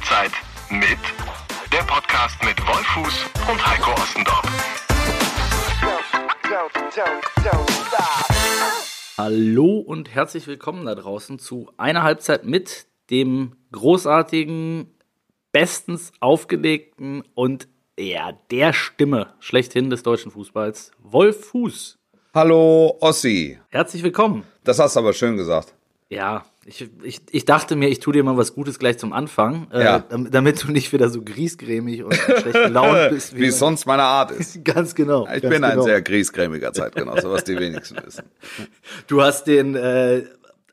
Halbzeit mit der Podcast mit Wolfuß und Heiko Ostendorf. Hallo und herzlich willkommen da draußen zu einer Halbzeit mit dem großartigen, bestens aufgelegten und ja, der Stimme schlechthin des deutschen Fußballs, Wolf Fuß. Hallo Ossi. Herzlich willkommen. Das hast du aber schön gesagt. Ja, ich, ich, ich dachte mir, ich tue dir mal was Gutes gleich zum Anfang, Ja. äh, damit, du nicht wieder so griesgrämig und schlecht gelaunt bist. Wie es sonst meine Art ist. Ganz genau. Ich ganz bin ein genau. sehr griesgrämiger Zeitgenosse, was die wenigsten wissen. Du hast den, äh,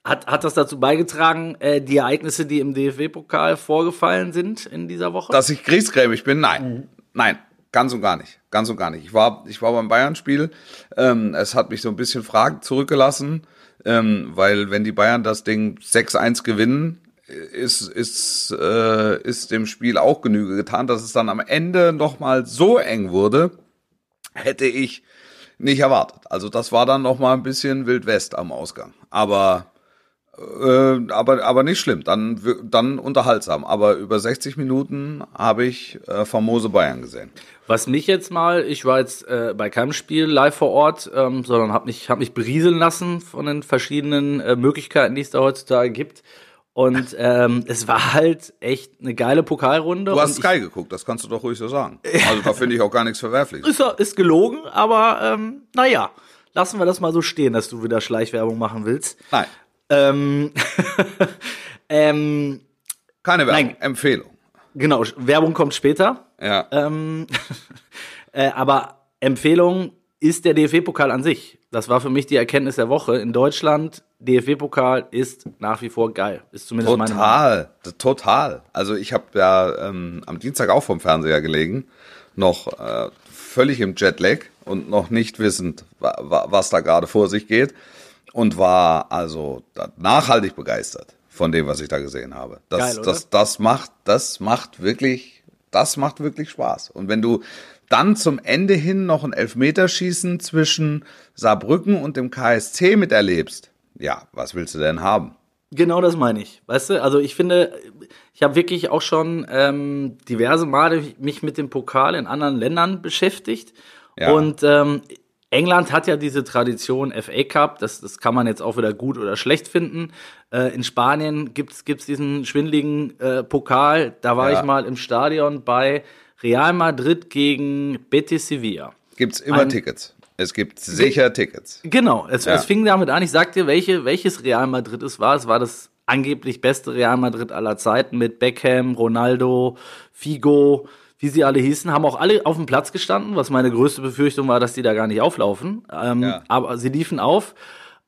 hat, hat das dazu beigetragen, äh, die Ereignisse, die im DFB-Pokal vorgefallen sind in dieser Woche? Dass ich griesgrämig bin? Nein. Nein, ganz und gar nicht. Ganz und gar nicht. Ich war, ich war beim Bayern-Spiel. Ähm, es hat mich so ein bisschen Fragen zurückgelassen, ähm, weil wenn die Bayern das Ding 6-1 gewinnen, ist, ist, äh, ist dem Spiel auch Genüge getan, dass es dann am Ende nochmal so eng wurde, hätte ich nicht erwartet. Also das war dann noch mal ein bisschen Wild West am Ausgang. Aber äh, aber aber nicht schlimm. Dann dann unterhaltsam. Aber über 60 Minuten habe ich äh, famose Bayern gesehen. Was mich jetzt mal, ich war jetzt äh, bei keinem Spiel live vor Ort, ähm, sondern habe mich, hab mich berieseln lassen von den verschiedenen äh, Möglichkeiten, die es da heutzutage gibt. Und ähm, es war halt echt eine geile Pokalrunde. Du hast Sky geguckt, das kannst du doch ruhig so sagen. Also da finde ich auch gar nichts verwerflich. ich, ist, ist gelogen, aber ähm, naja, lassen wir das mal so stehen, dass du wieder Schleichwerbung machen willst. Nein, Ähm, ähm, keine Werbung, Nein. Empfehlung. Genau, Werbung kommt später. Ja. Ähm, äh, aber Empfehlung ist der DFB-Pokal an sich. Das war für mich die Erkenntnis der Woche. In Deutschland, DFB-Pokal ist nach wie vor geil. Ist zumindest meine Meinung. Total, total. Also ich habe ja ähm, am Dienstag auch vom Fernseher gelegen, noch äh, völlig im Jetlag und noch nicht wissend, wa wa was da gerade vor sich geht und war also nachhaltig begeistert von dem, was ich da gesehen habe. Das, Geil, das, das macht, das macht wirklich, das macht wirklich Spaß. Und wenn du dann zum Ende hin noch ein Elfmeterschießen zwischen Saarbrücken und dem KSC miterlebst, ja, was willst du denn haben? Genau das meine ich. Weißt du, also ich finde, ich habe wirklich auch schon ähm, diverse Male mich mit dem Pokal in anderen Ländern beschäftigt. Ja. Und ähm, England hat ja diese Tradition FA Cup, das, das kann man jetzt auch wieder gut oder schlecht finden. Äh, in Spanien gibt's gibt's diesen schwindligen äh, Pokal. Da war Ja. ich mal im Stadion bei Real Madrid gegen Betis Sevilla. Gibt's immer Ein- Tickets. Es gibt sicher Tickets. Genau, es, Ja. es fing damit an, ich sag dir, welche, welches Real Madrid es war. Es war das angeblich beste Real Madrid aller Zeiten mit Beckham, Ronaldo, Figo, wie sie alle hießen, haben auch alle auf dem Platz gestanden, was meine größte Befürchtung war, dass die da gar nicht auflaufen. Ähm, Ja. Aber sie liefen auf.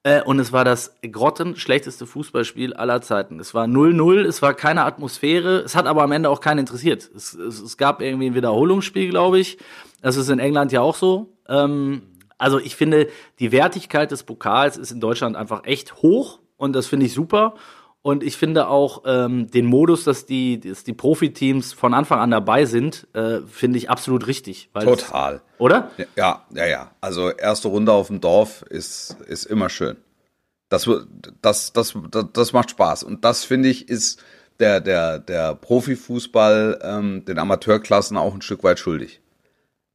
Äh, und es war das grottenschlechteste Fußballspiel aller Zeiten. Es war 0-0, es war keine Atmosphäre, es hat aber am Ende auch keinen interessiert. Es, es, es gab irgendwie ein Wiederholungsspiel, glaube ich. Das ist in England ja auch so. Ähm, also ich finde, die Wertigkeit des Pokals ist in Deutschland einfach echt hoch und das finde ich super. Und ich finde auch ähm, den Modus, dass die, dass die Profiteams von Anfang an dabei sind, äh, finde ich absolut richtig. Total. Oder? Ja, ja, ja. Also erste Runde auf dem Dorf ist, ist immer schön. Das, das, das, das, das macht Spaß. Und das, finde ich, ist der, der, der Profifußball ähm, den Amateurklassen auch ein Stück weit schuldig.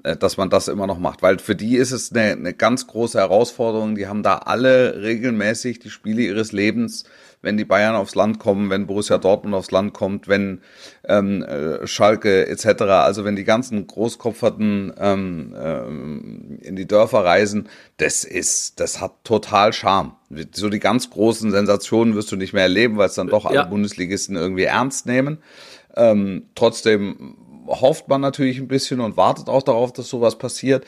Äh, Dass man das immer noch macht. Weil für die ist es eine, eine ganz große Herausforderung. Die haben da alle regelmäßig die Spiele ihres Lebens, wenn die Bayern aufs Land kommen, wenn Borussia Dortmund aufs Land kommt, wenn ähm, äh, Schalke etc., also wenn die ganzen Großkopferten ähm, ähm, in die Dörfer reisen, das ist, das hat total Charme. So die ganz großen Sensationen wirst du nicht mehr erleben, weil es dann doch alle Ja. Bundesligisten irgendwie ernst nehmen. Ähm, trotzdem hofft man natürlich ein bisschen und wartet auch darauf, dass sowas passiert.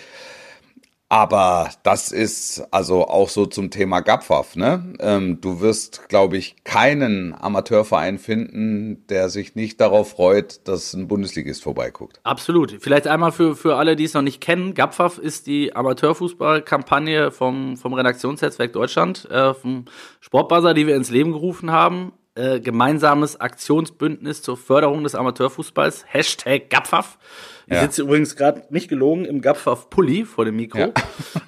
Aber das ist also auch so zum Thema Gapfaf. Ne? Ähm, du wirst, glaube ich, keinen Amateurverein finden, der sich nicht darauf freut, dass ein Bundesligist vorbeiguckt. Absolut. Vielleicht einmal für, für alle, die es noch nicht kennen. GAPFAF ist die Amateurfußballkampagne vom, vom Redaktionsnetzwerk Deutschland, äh, vom Sportbuzzer, die wir ins Leben gerufen haben. äh, gemeinsames Aktionsbündnis zur Förderung des Amateurfußballs. Hashtag Gapfaf. Ich Ja. sitze übrigens gerade nicht gelogen im Gapfaf-Pulli vor dem Mikro.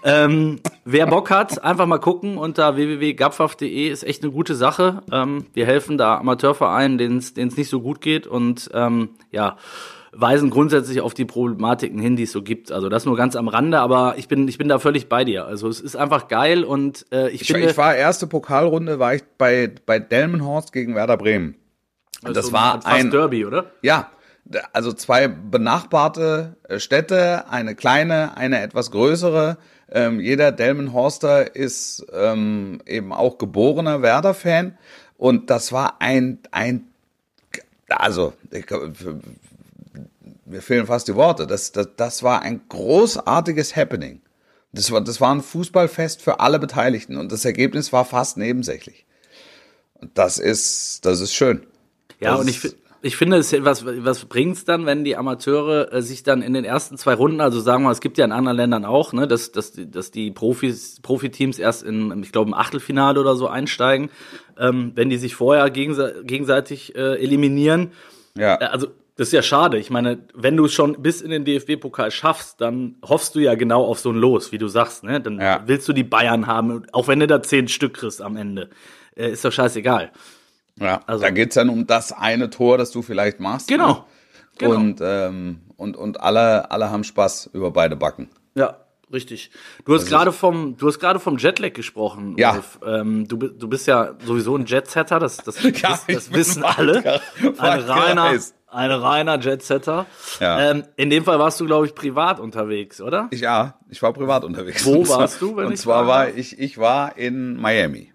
Ähm, wer Bock hat, einfach mal gucken unter www.gapfaf.de ist echt eine gute Sache. Ähm, wir helfen da Amateurvereinen, denen es nicht so gut geht und ähm, ja, weisen grundsätzlich auf die Problematiken hin, die es so gibt. Also das nur ganz am Rande, aber ich bin, ich bin da völlig bei dir. Also es ist einfach geil und äh, ich, Ich, finde, ich war erste Pokalrunde, war ich bei, bei Delmenhorst gegen Werder Bremen. Und das also war fast ein, Derby, oder? ja, also zwei benachbarte äh, Städte, eine kleine, eine etwas größere. Ähm, jeder Delmenhorster ist ähm, eben auch geborener Werder-Fan. Und das war ein, ein, also, ich, mir fehlen fast die Worte. Das, das, das war ein großartiges Happening. Das war, das war ein Fußballfest für alle Beteiligten und das Ergebnis war fast nebensächlich. Und das ist, das ist schön. Ja, Das und ich, ist- fi- ich finde, es, was, was bringt's dann, wenn die Amateure äh, sich dann in den ersten zwei Runden, also sagen wir, es gibt ja in anderen Ländern auch, ne, dass, dass, die- dass die Profis, Profiteams erst in, ich glaube, im Achtelfinale oder so einsteigen, ähm, wenn die sich vorher gegense gegenseitig äh, eliminieren. Ja. Äh, Also, das ist ja schade. Ich meine, wenn du es schon bis in den DFB-Pokal schaffst, dann hoffst du ja genau auf so ein Los, wie du sagst, ne? Dann Ja. willst du die Bayern haben, auch wenn du da zehn Stück kriegst am Ende. Äh, ist doch scheißegal. Ja, Also- da geht's dann um das eine Tor, das du vielleicht machst. Genau. Ne? Genau. Und, ähm, und, und alle, alle haben Spaß über beide Backen. Ja, richtig. Du hast gerade vom, du hast gerade vom Jetlag gesprochen. Ja. Wolf. Ähm, du, du bist ja sowieso ein Jetsetter, das, das, das, das wissen alle. Ein reiner, ein reiner Jetsetter. Ja. Ähm, in dem Fall warst du, glaube ich, privat unterwegs, oder? Ich, ja, ich war privat unterwegs. Wo warst du, wenn Und ich zwar war ich, ich war in Miami.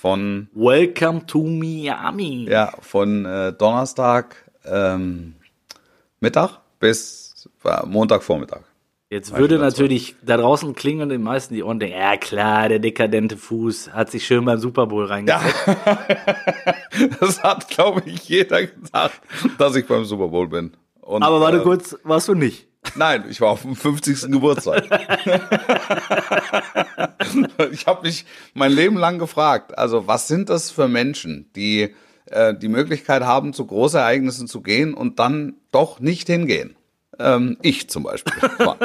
Von, Welcome to Miami. ja, von äh, Donnerstag ähm, Mittag bis äh, Montagvormittag. Jetzt würde natürlich da draußen klingeln den meisten die Ohren denken, ja klar, der dekadente Fuß hat sich schön beim Super Bowl reingesetzt. Das hat, glaube ich, jeder gesagt, dass ich beim Super Bowl bin. Und, Aber warte äh, kurz, warst du nicht? Nein, ich war auf dem 50. Geburtstag. ich habe mich mein Leben lang gefragt, also was sind das für Menschen, die äh, die Möglichkeit haben, zu Großereignissen zu gehen und dann doch nicht hingehen? Ähm, ich zum Beispiel war,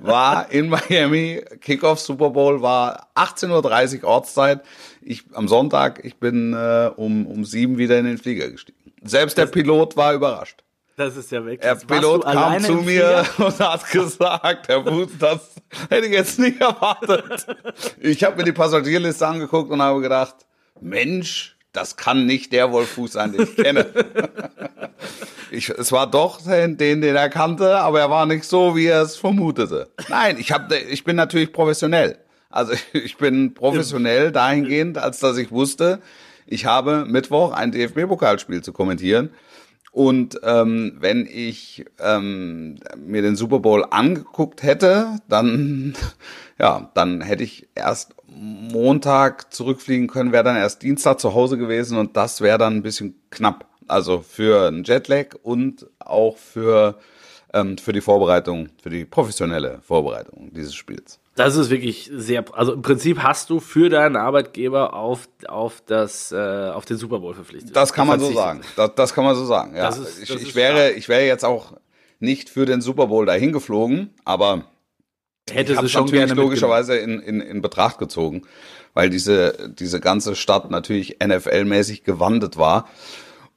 war in Miami, Kickoff Super Bowl war 18.30 Uhr Ortszeit. Ich, am Sonntag, ich bin äh, um, um sieben wieder in den Flieger gestiegen. Selbst der Pilot war überrascht. Das ist ja weg. Der Pilot kam zu mir und hat gesagt, Herr Fuß, das hätte ich jetzt nicht erwartet. Ich habe mir die Passagierliste angeguckt und habe gedacht, Mensch, das kann nicht der Wolf Fuß sein, den ich kenne. Ich, es war doch den, den, den er kannte, aber er war nicht so, wie er es vermutete. Nein, ich, hab, ich bin natürlich professionell. Also ich bin professionell dahingehend, als dass ich wusste, ich habe Mittwoch ein DFB-Pokalspiel zu kommentieren. Und ähm, wenn ich ähm, mir den Super Bowl angeguckt hätte, dann ja, dann hätte ich erst Montag zurückfliegen können, wäre dann erst Dienstag zu Hause gewesen und das wäre dann ein bisschen knapp. Also für einen Jetlag und auch für ähm, für die Vorbereitung, für die professionelle Vorbereitung dieses Spiels. Das ist wirklich sehr, also im Prinzip hast du für deinen Arbeitgeber auf, auf das, äh, auf den Super Bowl verpflichtet. Das kann man so sagen. Das, das kann man so sagen. Ja. Ist- ich, ich wäre, stark. ich wäre jetzt auch nicht für den Super Bowl dahin geflogen, aber Hätte sie schon gerne logischerweise in, in, in Betracht gezogen, weil diese, diese ganze Stadt natürlich NFL-mäßig gewandet war.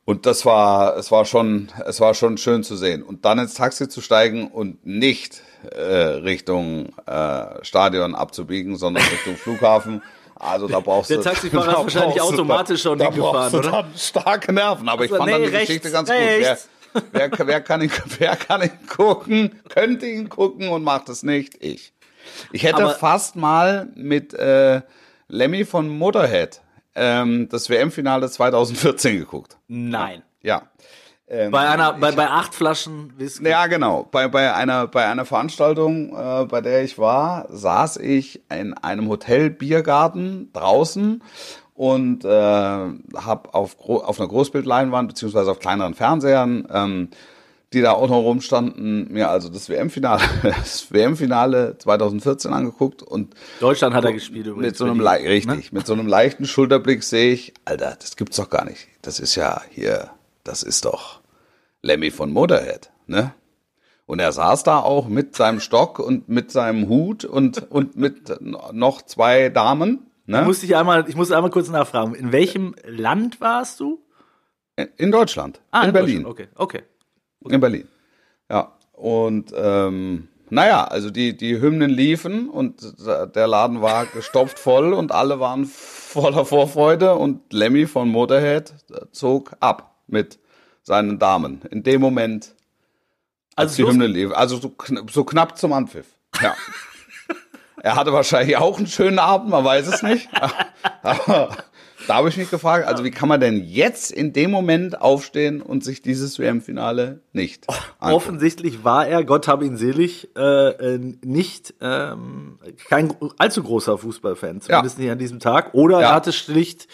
Und das war, es war schon, es war schon schön zu sehen. Und dann ins Taxi zu steigen und nicht äh, Richtung äh, Stadion abzubiegen, sondern Richtung Flughafen. Also da brauchst Der du. Taxifahrer ist da wahrscheinlich automatisch schon da hingefahren, du oder? dann starke Nerven. Aber ich Also, fand dann nee, die rechts, Geschichte ganz gut. rechts. Wer, wer, wer, kann ihn, wer kann ihn gucken, könnte ihn gucken und macht es nicht? Ich. Ich hätte Aber- fast mal mit äh, Lemmy von Motorhead ähm, das WM-Finale 2014 geguckt. Nein. Ja. Ähm, Bei einer, bei, bei acht Flaschen Whisky. ja, genau. Bei, bei, einer, bei einer Veranstaltung, äh, bei der ich war, saß ich in einem Hotel-Biergarten draußen und äh, habe auf, auf einer Großbildleinwand beziehungsweise auf kleineren Fernsehern ähm, die da auch noch rumstanden, mir also das WM-Finale, das WM-Finale 2014 angeguckt und Deutschland hat er gespielt übrigens. mit so einem Le die, richtig, mit so einem leichten Schulterblick sehe ich, Alter, das gibt's doch gar nicht. Das ist ja hier, das ist doch Lemmy von Motorhead, ne? Und er saß da auch mit seinem Stock und mit seinem Hut und und mit noch zwei Damen, ne? Musste ich einmal, ich muss einmal kurz nachfragen. In welchem Land warst du? In Deutschland, Ah, in Berlin. Deutschland. Okay, okay. In Berlin. Ja. Und ähm, naja, also die, die Hymnen liefen und der Laden war gestopft voll und alle waren voller Vorfreude und Lemmy von Motorhead zog ab mit seinen Damen. In dem Moment, als Also die Hymne lief. Also so, kn so knapp zum Anpfiff. Ja. er hatte wahrscheinlich auch einen schönen Abend, man weiß es nicht. Aber da habe ich mich gefragt, also wie kann man denn jetzt in dem Moment aufstehen und sich dieses WM-Finale nicht angucken? Offensichtlich war er, Gott habe ihn selig, äh, äh, nicht ähm, kein allzu großer Fußballfan, zumindest nicht an diesem Tag. Oder Ja. er hatte schlicht,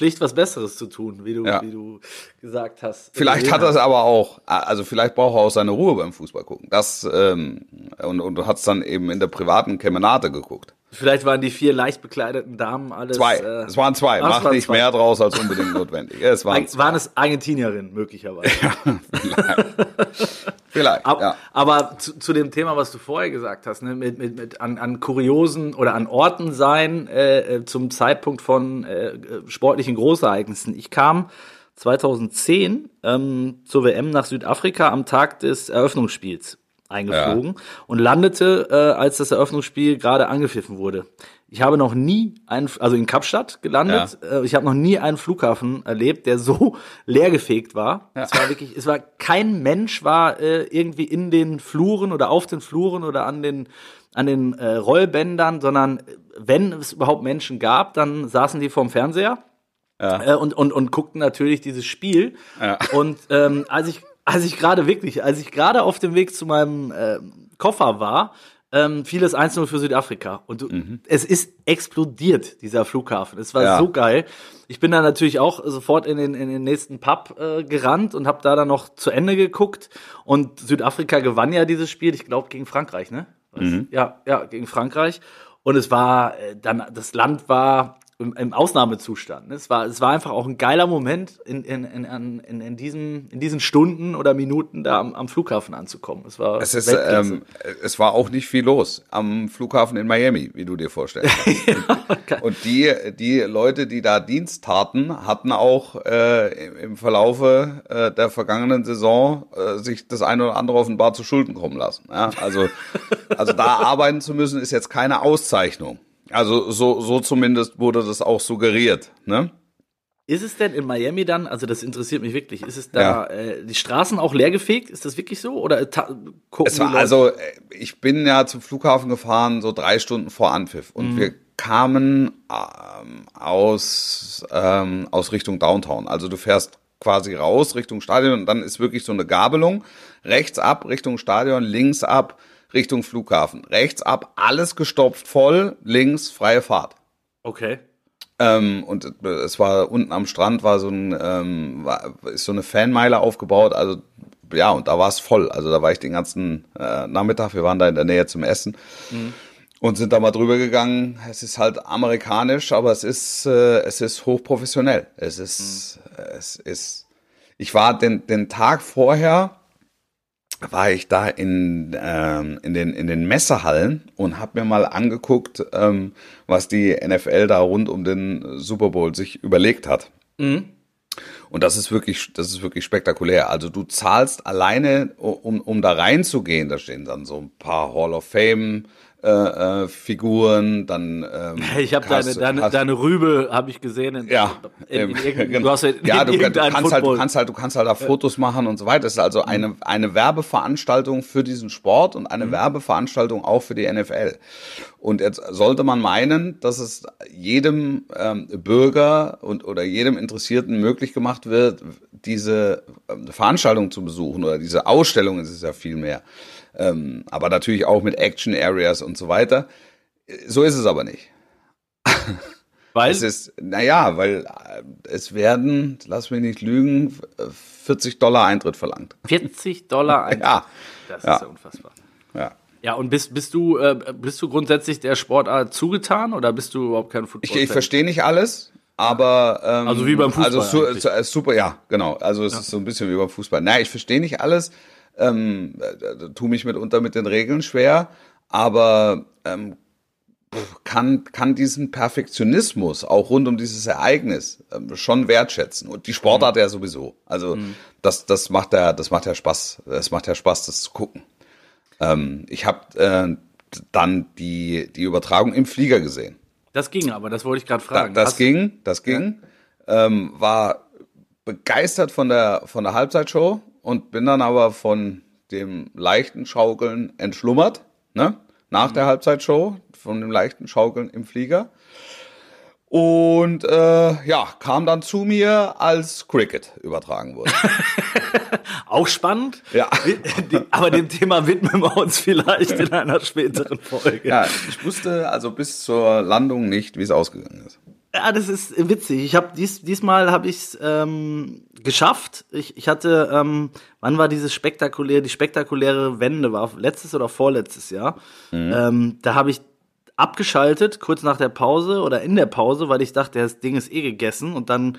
schlicht was Besseres zu tun, wie du, Ja. wie du gesagt hast. Vielleicht hat er es aber auch, also vielleicht braucht er auch seine Ruhe beim Fußball gucken. Das ähm, und, und du hast dann eben in der privaten Kemenate geguckt. Vielleicht waren die vier leicht bekleideten Damen alles. Zwei. Äh, es waren zwei. Es Mach waren nicht zwei. mehr draus als unbedingt notwendig. Es waren, Eig- waren es Argentinierinnen möglicherweise. vielleicht. Ab, ja. Aber zu, zu dem Thema, was du vorher gesagt hast, ne, mit, mit, mit an, an kuriosen oder an Orten sein äh, äh, zum Zeitpunkt von äh, äh, sportlichen Großereignissen. Ich kam 2010 ähm, zur WM nach Südafrika am Tag des Eröffnungsspiels eingeflogen und landete, äh, als das Eröffnungsspiel gerade angepfiffen wurde. Ich habe noch nie einen, also in Kapstadt gelandet, äh, ich habe noch nie einen Flughafen erlebt, der so leergefegt war. Es war wirklich, es war kein Mensch war äh, irgendwie in den Fluren oder auf den Fluren oder an den an den äh, Rollbändern, sondern äh, wenn es überhaupt Menschen gab, dann saßen die vorm Fernseher äh, und, und, und guckten natürlich dieses Spiel. Und ähm, als ich, als ich gerade wirklich, als ich gerade auf dem Weg zu meinem ähm, Koffer war, ähm, fiel es 1-0 für Südafrika. Und du, es ist explodiert, dieser Flughafen. Es war Ja. so geil. Ich bin dann natürlich auch sofort in den, in den nächsten Pub äh, gerannt und habe da dann noch zu Ende geguckt. Und Südafrika gewann ja dieses Spiel, ich glaube, gegen Frankreich, ne? Was? Ja, ja, gegen Frankreich. Und es war äh, dann, das Land war im, im Ausnahmezustand. Es war, es war einfach auch ein geiler Moment, in, in, in, in, in, diesen, in diesen Stunden oder Minuten da am, am Flughafen anzukommen. Es war Es, ist, ähm, es war auch nicht viel los am Flughafen in Miami, wie du dir vorstellst. Und die, die Leute, die da Dienst taten, hatten auch äh, im- im Verlaufe äh, der vergangenen Saison äh, sich das eine oder andere offenbar zu Schulden kommen lassen. Ja? Also, also da arbeiten zu müssen, ist jetzt keine Auszeichnung. Also so, so zumindest wurde das auch suggeriert. Ne? Ist es denn in Miami dann, also das interessiert mich wirklich, ist es da Ja. äh, die Straßen auch leergefegt? Ist das wirklich so? Oder ta- gucken Es war also, äh, ich bin ja zum Flughafen gefahren, so drei Stunden vor Anpfiff. Und wir kamen ähm, aus, ähm, aus Richtung Downtown. Also du fährst quasi raus Richtung Stadion und dann ist wirklich so eine Gabelung. Rechts ab Richtung Stadion, links ab Richtung Flughafen. Rechts ab, alles gestopft voll, links freie Fahrt. Okay. Ähm, und es war unten am Strand war so ein ähm, war, ist so eine Fanmeile aufgebaut. Also ja, und da war es voll. Also da war ich den ganzen äh, Nachmittag. Wir waren da in der Nähe zum Essen und sind da mal drüber gegangen. Es ist halt amerikanisch, aber es ist äh, es ist hochprofessionell. Es ist es ist. Ich war den den Tag vorher war ich da in, ähm, in, den, in den Messehallen und habe mir mal angeguckt, ähm, was die NFL da rund um den Super Bowl sich überlegt hat. Und das ist wirklich, das ist wirklich spektakulär. Also du zahlst alleine, um, um da reinzugehen, da stehen dann so ein paar Hall of Fame äh, äh, Figuren, dann ähm, Ich habe deine, deine, hast- deine Rübe, habe ich gesehen. In, ja, in, in, irgendein- genau. du hast ja, in ja, du, du kannst halt, du Football- kannst halt, du kannst halt da Fotos machen und so weiter. Es ist also eine, eine Werbeveranstaltung für diesen Sport und eine Werbeveranstaltung auch für die NFL. Und jetzt sollte man meinen, dass es jedem ähm, Bürger und oder jedem Interessierten möglich gemacht wird, diese ähm, Veranstaltung zu besuchen oder diese Ausstellung ist es ja viel mehr. Ähm, aber natürlich auch mit Action Areas und so weiter. So ist es aber nicht. Weil? Es ist, naja, weil äh, es werden, lass mich nicht lügen, 40 Dollar Eintritt verlangt. 40 Dollar Eintritt. Ja. Das Ja. ist ja unfassbar. Ja. Ja, und bist, bist du, äh, bist du grundsätzlich der Sportart zugetan oder bist du überhaupt kein Football? Ich, ich verstehe nicht alles, aber ähm, Also wie beim Fußball Also su eigentlich. äh, super, ja, genau. Also es ist so ein bisschen wie beim Fußball. Nein, ich verstehe nicht alles. Ähm, äh, tu mich mitunter mit den Regeln schwer, aber ähm, kann kann diesen Perfektionismus auch rund um dieses Ereignis ähm, schon wertschätzen und die Sportart Mhm. ja sowieso. Also das das macht ja das macht ja Spaß. Es macht ja Spaß, das zu gucken. Ähm, ich habe äh, dann die die Übertragung im Flieger gesehen. Das ging aber, das wollte ich gerade Da, fragen. das Hast- ging, das ging. Ähm, war begeistert von der von der Halbzeitshow und bin dann aber von dem leichten Schaukeln entschlummert, ne? Nach der Halbzeitshow, von dem leichten Schaukeln im Flieger. Und äh, ja, kam dann zu mir, als Cricket übertragen wurde. Auch spannend. Ja. Aber dem Thema widmen wir uns vielleicht in einer späteren Folge. ja, ich wusste also bis zur Landung nicht, wie es ausgegangen ist. Ja, das ist witzig. Ich habe dies, diesmal habe ich es ähm, geschafft. Ich, ich hatte, ähm, wann war dieses spektakuläre, die spektakuläre Wende war letztes oder vorletztes Jahr. Ähm, da habe ich abgeschaltet kurz nach der Pause oder in der Pause, weil ich dachte, das Ding ist eh gegessen. Und dann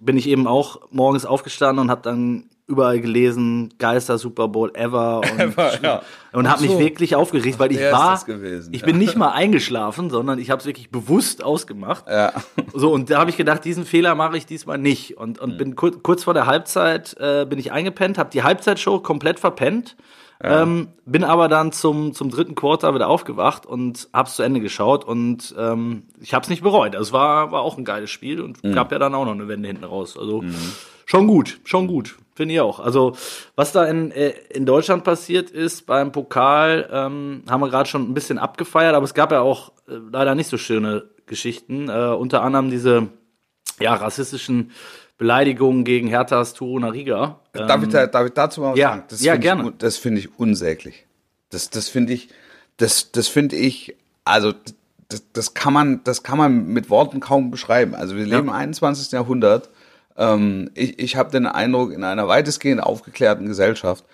bin ich eben auch morgens aufgestanden und habe dann überall gelesen, Geister Super Bowl ever und, Ever, ja. und habe so. mich wirklich aufgeregt, weil ich war, gewesen, ich ja. bin nicht mal eingeschlafen, sondern ich habe es wirklich bewusst ausgemacht. Ja. So, und da habe ich gedacht, diesen Fehler mache ich diesmal nicht. Und, und bin kur kurz vor der Halbzeit äh, bin ich eingepennt, habe die Halbzeitshow komplett verpennt. Ähm, bin aber dann zum, zum dritten Quarter wieder aufgewacht und hab's zu Ende geschaut und ähm, ich hab's nicht bereut. Also Es war, war auch ein geiles Spiel und gab ja dann auch noch eine Wende hinten raus. Also schon gut, schon gut, finde ich auch. Also was da in, äh, in Deutschland passiert ist beim Pokal, ähm, haben wir gerade schon ein bisschen abgefeiert, aber es gab ja auch äh, leider nicht so schöne Geschichten. Äh, unter anderem diese ja, rassistischen Beleidigungen gegen Herthas Turuna Riga. Darf, ich da, darf ich dazu mal was ja. sagen? Das Ja, gerne. Ich, das finde ich unsäglich. Das, das finde ich, das, das finde ich, also das, das kann man, das kann man mit Worten kaum beschreiben. Also wir leben im 21. Jahrhundert. Ähm, ich ich habe den Eindruck, in einer weitestgehend aufgeklärten Gesellschaft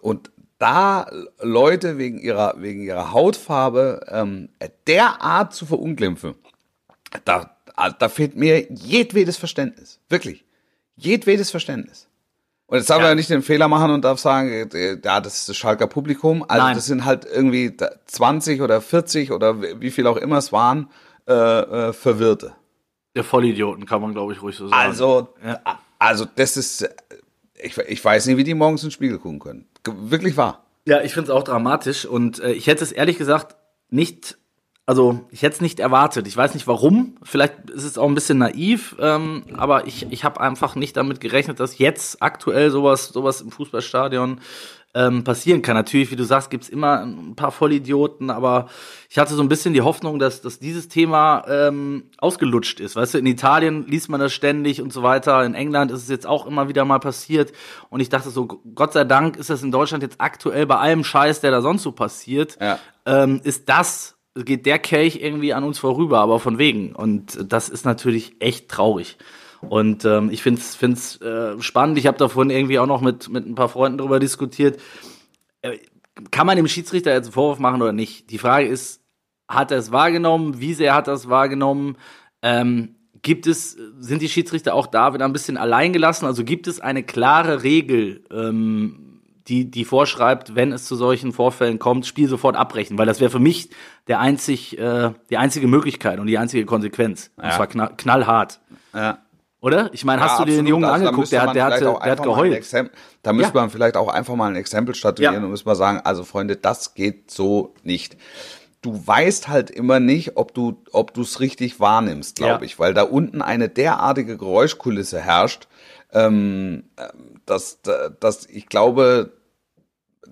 und da Leute wegen ihrer, wegen ihrer Hautfarbe ähm, derart zu verunglimpfen, da, da fehlt mir jedwedes Verständnis. Wirklich. Jedwedes Verständnis. Und jetzt darf man ja nicht den Fehler machen und darf sagen, äh, ja, das ist das Schalker Publikum. Also Nein. das sind halt irgendwie da 20 oder 40 oder wie wie viel auch immer es waren, äh, äh, Verwirrte. Der Vollidioten, kann man, glaube ich, ruhig so sagen. Also, Ja. also das ist, äh, ich, ich weiß nicht, wie die morgens in den Spiegel gucken können. Wirklich wahr. Ja, ich finde es auch dramatisch und äh, ich hätte es ehrlich gesagt nicht, also ich hätte es nicht erwartet. Ich weiß nicht warum, vielleicht ist es auch ein bisschen naiv, ähm, aber ich, ich habe einfach nicht damit gerechnet, dass jetzt aktuell sowas, sowas im Fußballstadion ähm, passieren kann. Natürlich, wie du sagst, gibt's immer ein paar Vollidioten, aber ich hatte so ein bisschen die Hoffnung, dass, dass dieses Thema ähm, ausgelutscht ist. Weißt du, in Italien liest man das ständig und so weiter. In England ist es jetzt auch immer wieder mal passiert. Und ich dachte so, Gott sei Dank ist das in Deutschland jetzt aktuell bei allem Scheiß, der da sonst so passiert, Ja. ähm, ist das, geht der Kelch irgendwie an uns vorüber, aber von wegen. Und das ist natürlich echt traurig. Und ähm, ich finde es äh, spannend. Ich habe davon irgendwie auch noch mit, mit ein paar Freunden drüber diskutiert. Äh, kann man dem Schiedsrichter jetzt einen Vorwurf machen oder nicht? Die Frage ist, hat er es wahrgenommen? Wie sehr hat er es wahrgenommen? Ähm, gibt es, sind die Schiedsrichter auch da wieder ein bisschen allein gelassen? Also gibt es eine klare Regel, ähm, die, die vorschreibt, wenn es zu solchen Vorfällen kommt, Spiel sofort abbrechen? Weil das wäre für mich der einzig, äh, die einzige Möglichkeit und die einzige Konsequenz. Und Ja. zwar knall, knallhart. Ja. Oder? Ich meine, hast Ja, du dir den. Jungen Also angeguckt? müsste Der man hat, der, hatte, auch der hat mal geheult. Exempel- Da müsste Ja. man vielleicht auch einfach mal ein Exempel statuieren Ja. und müssen wir sagen, also Freunde, das geht so nicht. Du weißt halt immer nicht, ob du ob du es richtig wahrnimmst, glaube ich, weil da unten eine derartige Geräuschkulisse herrscht, ähm, dass, dass ich glaube,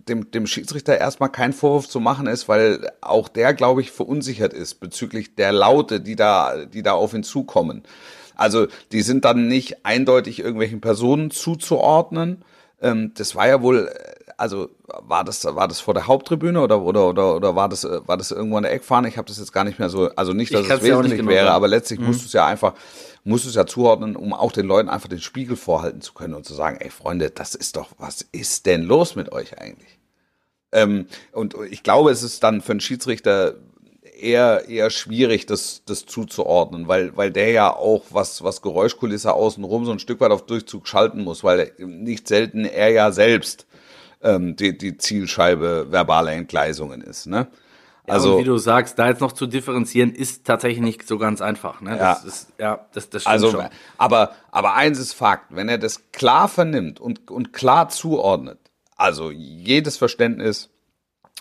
dem, dem Schiedsrichter erstmal kein Vorwurf zu machen ist, weil auch der, glaube ich, verunsichert ist bezüglich der Laute, die da, die da auf ihn zukommen. Also die sind dann nicht eindeutig irgendwelchen Personen zuzuordnen. Ähm, das war ja wohl, also war das war das vor der Haupttribüne oder oder oder oder war das war das irgendwo an der Eckfahne? Ich habe das jetzt gar nicht mehr so, also nicht, dass Ich es kann's ja wesentlich genau wäre, aber letztlich musst du es ja einfach musst du es ja zuordnen, um auch den Leuten einfach den Spiegel vorhalten zu können und zu sagen, ey Freunde, das ist doch, was ist denn los mit euch eigentlich? Ähm, und ich glaube, es ist dann für einen Schiedsrichter eher, eher schwierig, das, das zuzuordnen, weil, weil der ja auch was, was Geräuschkulisse außenrum so ein Stück weit auf Durchzug schalten muss, weil nicht selten er ja selbst ähm, die, die Zielscheibe verbaler Entgleisungen ist. Ne? Also, Also, wie du sagst, da jetzt noch zu differenzieren, ist tatsächlich nicht so ganz einfach. Ne? Ja. Das ist, ja, das, das stimmt also schon. aber, aber eins ist Fakt, wenn er das klar vernimmt und, und klar zuordnet, also jedes Verständnis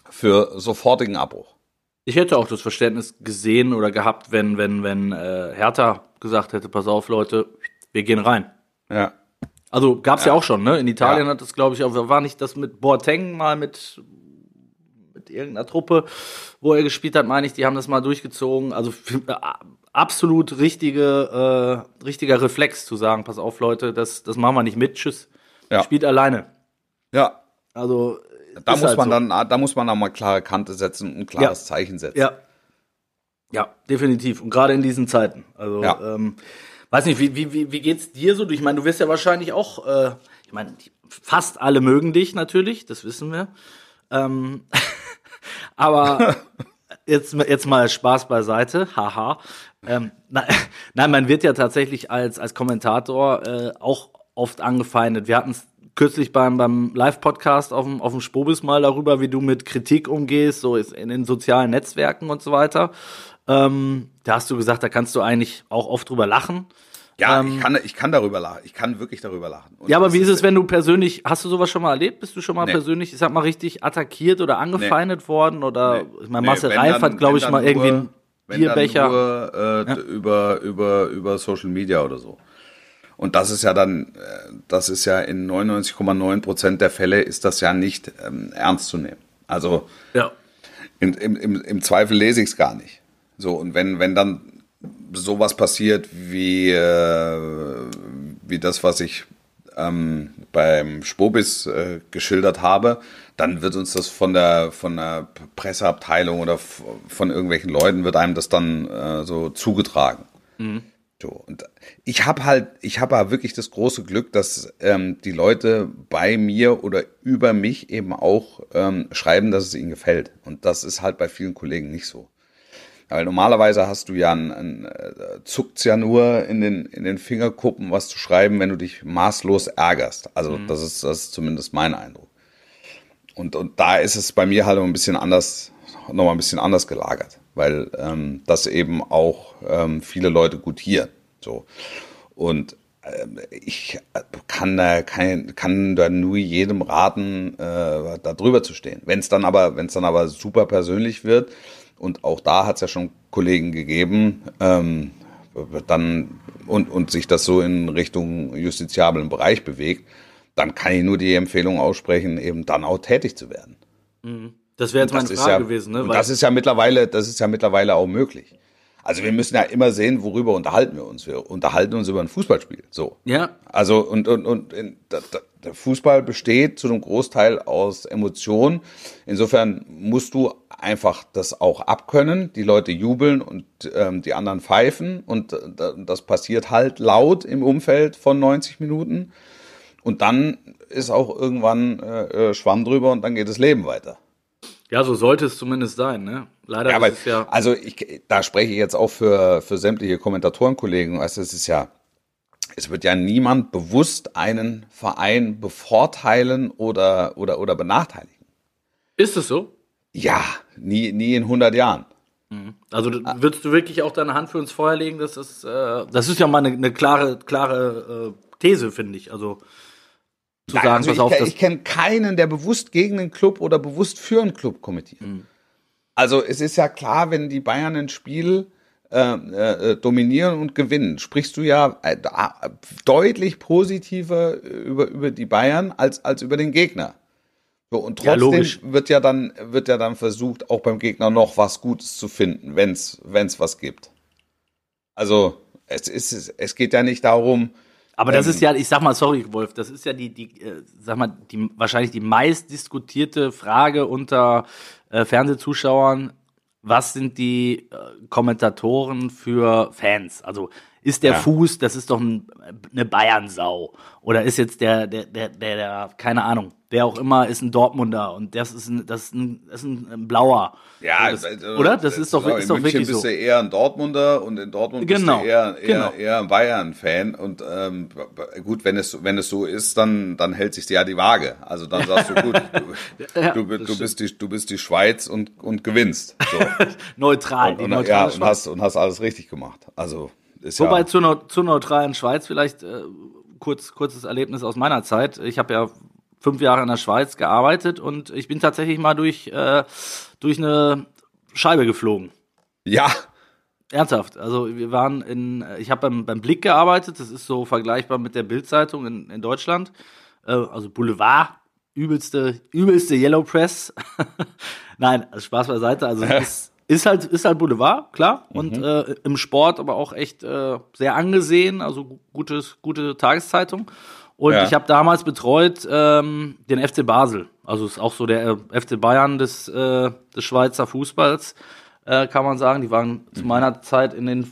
für sofortigen Abbruch. Ich hätte auch das Verständnis gesehen oder gehabt, wenn, wenn, wenn äh, Hertha gesagt hätte, pass auf, Leute, wir gehen rein. Ja. Also gab's ja. auch schon, ne? In Italien Ja. hat das, glaube ich, auch, war nicht das mit Boateng mal mit, mit irgendeiner Truppe, wo er gespielt hat, meine ich, die haben das mal durchgezogen. Also äh, absolut richtige, äh, richtiger Reflex zu sagen, pass auf, Leute, das, das machen wir nicht mit, tschüss. Ja. Spielt alleine. Ja, Also Da muss halt man so. dann, da muss man dann mal klare Kante setzen und ein klares Ja. Zeichen setzen. Ja. Ja, definitiv. Und gerade in diesen Zeiten. Also, Ja. ähm, weiß nicht, wie, wie, wie, geht's dir so? Ich meine, du wirst ja wahrscheinlich auch, äh, ich meine, fast alle mögen dich natürlich, das wissen wir. Ähm, aber jetzt, jetzt mal Spaß beiseite, haha. Ähm, na, nein, man wird ja tatsächlich als, als Kommentator äh, auch oft angefeindet. Wir hatten es kürzlich beim, beim Live-Podcast auf dem, auf dem Spobis mal darüber, wie du mit Kritik umgehst, so ist in den sozialen Netzwerken und so weiter. Ähm, da hast du gesagt, da kannst du eigentlich auch oft drüber lachen. Ja, Ähm, ich, kann, ich kann darüber lachen. Ich kann wirklich darüber lachen. Und Ja, aber wie ist es, wenn du persönlich, hast du sowas schon mal erlebt? Bist du schon mal Nee. persönlich, ich sag mal, richtig attackiert oder angefeindet worden? Oder, Nee. ich meine, Nee, Marcel wenn Reif hat, glaube ich, mal irgendwie nur- einen wenn dann Bierbecher. Nur, äh, über, über, über Social Media oder so. Und das ist ja dann, äh, das ist ja in 99,9 Prozent der Fälle ist das ja nicht ähm, ernst zu nehmen. Also Ja. im, im, im, Zweifel lese ich es gar nicht. So, und wenn, wenn dann sowas passiert wie, äh, wie das, was ich ähm, beim Spobis äh, geschildert habe, dann wird uns das von der, von der Presseabteilung oder von irgendwelchen Leuten, wird einem das dann äh, so zugetragen. So, und ich habe halt, ich habe halt wirklich das große Glück, dass ähm, die Leute bei mir oder über mich eben auch ähm, schreiben, dass es ihnen gefällt. Und das ist halt bei vielen Kollegen nicht so. Weil normalerweise hast du ja ein, ein äh, zuckt's ja nur in den, in den Fingerkuppen, was zu schreiben, wenn du dich maßlos ärgerst. Also das ist, das ist zumindest mein Eindruck. Und, und da ist es bei mir halt ein bisschen anders, noch mal ein bisschen anders gelagert, weil ähm, das eben auch ähm, viele Leute gutieren. So. Und ähm, ich kann da, kann, kann da nur jedem raten, äh, da drüber zu stehen. Wenn es dann aber, dann aber super persönlich wird, und auch da hat es ja schon Kollegen gegeben, ähm, dann und, und sich das so in Richtung justiziablen Bereich bewegt, dann kann ich nur die Empfehlung aussprechen, eben dann auch tätig zu werden. Das wäre jetzt meine Frage ja, gewesen, ne? und das ist ja mittlerweile, das ist ja mittlerweile auch möglich. Also wir müssen ja immer sehen, worüber unterhalten wir uns. Wir unterhalten uns über ein Fußballspiel. So. ja, Also und und und in, da, da, der Fußball besteht zu einem Großteil aus Emotionen. Insofern musst du einfach das auch abkönnen. Die Leute jubeln und ähm, die anderen pfeifen und äh, da- das passiert halt laut im Umfeld von 90 Minuten. Und dann ist auch irgendwann äh, äh, Schwamm drüber und dann geht das Leben weiter. Ja, so sollte es zumindest sein, ne? Leider Ja, ist aber es ja. also ich, da spreche ich jetzt auch für, für sämtliche Kommentatorenkollegen. Also es ist ja, es wird ja niemand bewusst einen Verein bevorteilen oder, oder, oder benachteiligen. Ist es so? Ja, nie, nie in 100 Jahren. Also du- würdest du wirklich auch deine Hand für uns Feuer legen, dass das, äh, das ist ja mal eine, eine klare, klare äh, These, finde ich. Also zu Nein, sagen, also pass ich, auf, das, ich kenne keinen, der bewusst gegen einen Club oder bewusst für einen Club kommentiert. Also es ist ja klar, wenn die Bayern ein Spiel äh, äh, dominieren und gewinnen, sprichst du ja äh, deutlich positiver über, über die Bayern als, als über den Gegner. So, und Ja, trotzdem logisch. wird ja dann wird ja dann versucht, auch beim Gegner noch was Gutes zu finden, wenn's wenn's was gibt. Also es ist es geht ja nicht darum, Aber das Ähm, ist ja, ich sag mal, sorry, Wolf, das ist ja die, die, äh, sag mal, die wahrscheinlich die meist diskutierte Frage unter äh, Fernsehzuschauern. Was sind die äh, Kommentatoren für Fans? Also ist der Ja. Fuß, das ist doch ein, eine Bayernsau. Oder ist jetzt der, der, der, der, der, keine Ahnung, wer auch immer, ist ein Dortmunder und das ist ein, das ist ein, das ist ein, Blauer. Ja, das, also, oder? Das ist doch, genau, ist doch München wirklich bist so. du eher ein Dortmunder und in Dortmund Genau, bist du eher, eher, genau. eher ein Bayern-Fan. Und ähm, gut, wenn es, wenn es so ist, dann, dann hält sich ja die Waage. Also dann sagst du, gut, du, Ja, du, das du, bist die, du bist die Schweiz und, und gewinnst. So. Neutral. die Und, neutrale ja, und, hast, und hast alles richtig gemacht. Also ist Wobei ja, zur, neu- zur neutralen Schweiz vielleicht äh, kurz kurzes Erlebnis aus meiner Zeit. Ich habe ja fünf Jahre in der Schweiz gearbeitet und ich bin tatsächlich mal durch äh, durch eine Scheibe geflogen. ja, Ernsthaft. Also wir waren in, ich habe beim, beim Blick gearbeitet. Das ist so vergleichbar mit der Bildzeitung in, in Deutschland. Äh, also Boulevard, übelste, übelste Yellow Press. Nein, also Spaß beiseite. Also es ist, ist halt, ist halt Boulevard, klar. Und äh, im Sport aber auch echt äh, sehr angesehen. Also gu- gutes, gute Tageszeitung. Und Ja. ich habe damals betreut ähm, den FC Basel. Also ist auch so der äh, FC Bayern des, äh, des Schweizer Fußballs, äh, kann man sagen. Die waren zu meiner Zeit in den